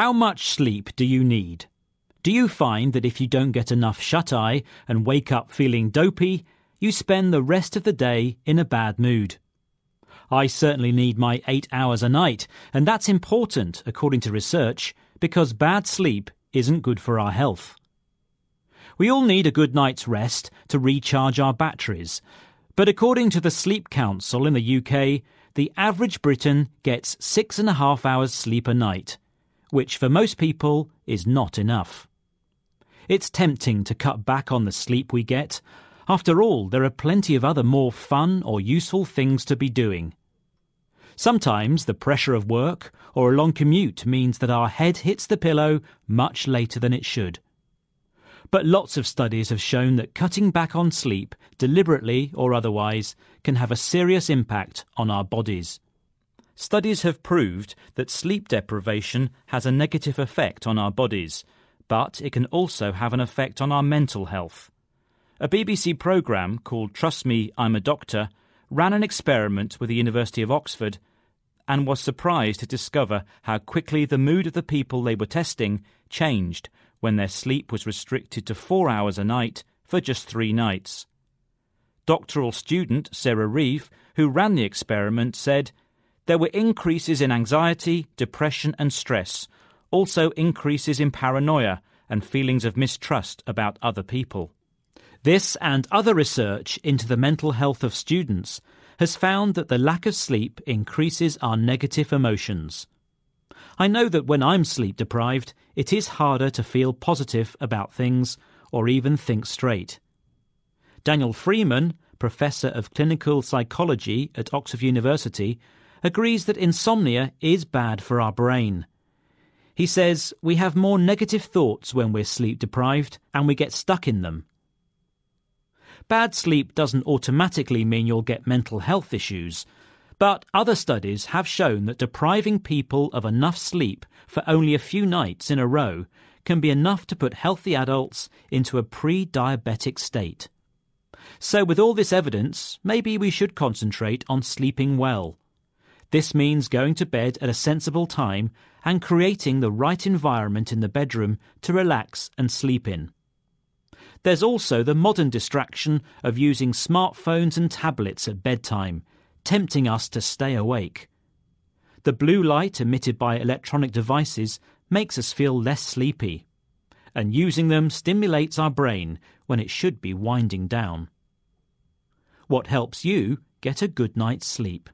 How much sleep do you need? Do you find that if you don't get enough shut eye and wake up feeling dopey, you spend the rest of the day in a bad mood? I certainly need my eight hours a night, and that's important, according to research, because bad sleep isn't good for our health. We all need a good night's rest to recharge our batteries, but according to the Sleep Council in the UK, the average Briton gets six and a half hours sleep a night, which for most people is not enough. It's tempting to cut back on the sleep we get. After all, there are plenty of other more fun or useful things to be doing. Sometimes the pressure of work or a long commute means that our head hits the pillow much later than it should. But lots of studies have shown that cutting back on sleep, deliberately or otherwise, can have a serious impact on our bodies. Studies have proved that sleep deprivation has a negative effect on our bodies, but it can also have an effect on our mental health. A BBC programme called Trust Me, I'm a Doctor ran an experiment with the University of Oxford and was surprised to discover how quickly the mood of the people they were testing changed when their sleep was restricted to four hours a night for just three nights. Doctoral student Sarah Reeve, who ran the experiment, said there were increases in anxiety, depression, and stress, also increases in paranoia and feelings of mistrust about other people. This and other research into the mental health of students has found that the lack of sleep increases our negative emotions. I know that when I'm sleep deprived, it is harder to feel positive about things or even think straight. Daniel Freeman, professor of clinical psychology at Oxford University, agrees that insomnia is bad for our brain. He says we have more negative thoughts when we're sleep deprived and we get stuck in them. Bad sleep doesn't automatically mean you'll get mental health issues, but other studies have shown that depriving people of enough sleep for only a few nights in a row can be enough to put healthy adults into a pre diabetic state. So, with all this evidence, maybe we should concentrate on sleeping well. This means going to bed at a sensible time and creating the right environment in the bedroom to relax and sleep in. There's also the modern distraction of using smartphones and tablets at bedtime, tempting us to stay awake. The blue light emitted by electronic devices makes us feel less sleepy, and using them stimulates our brain when it should be winding down. What helps you get a good night's sleep?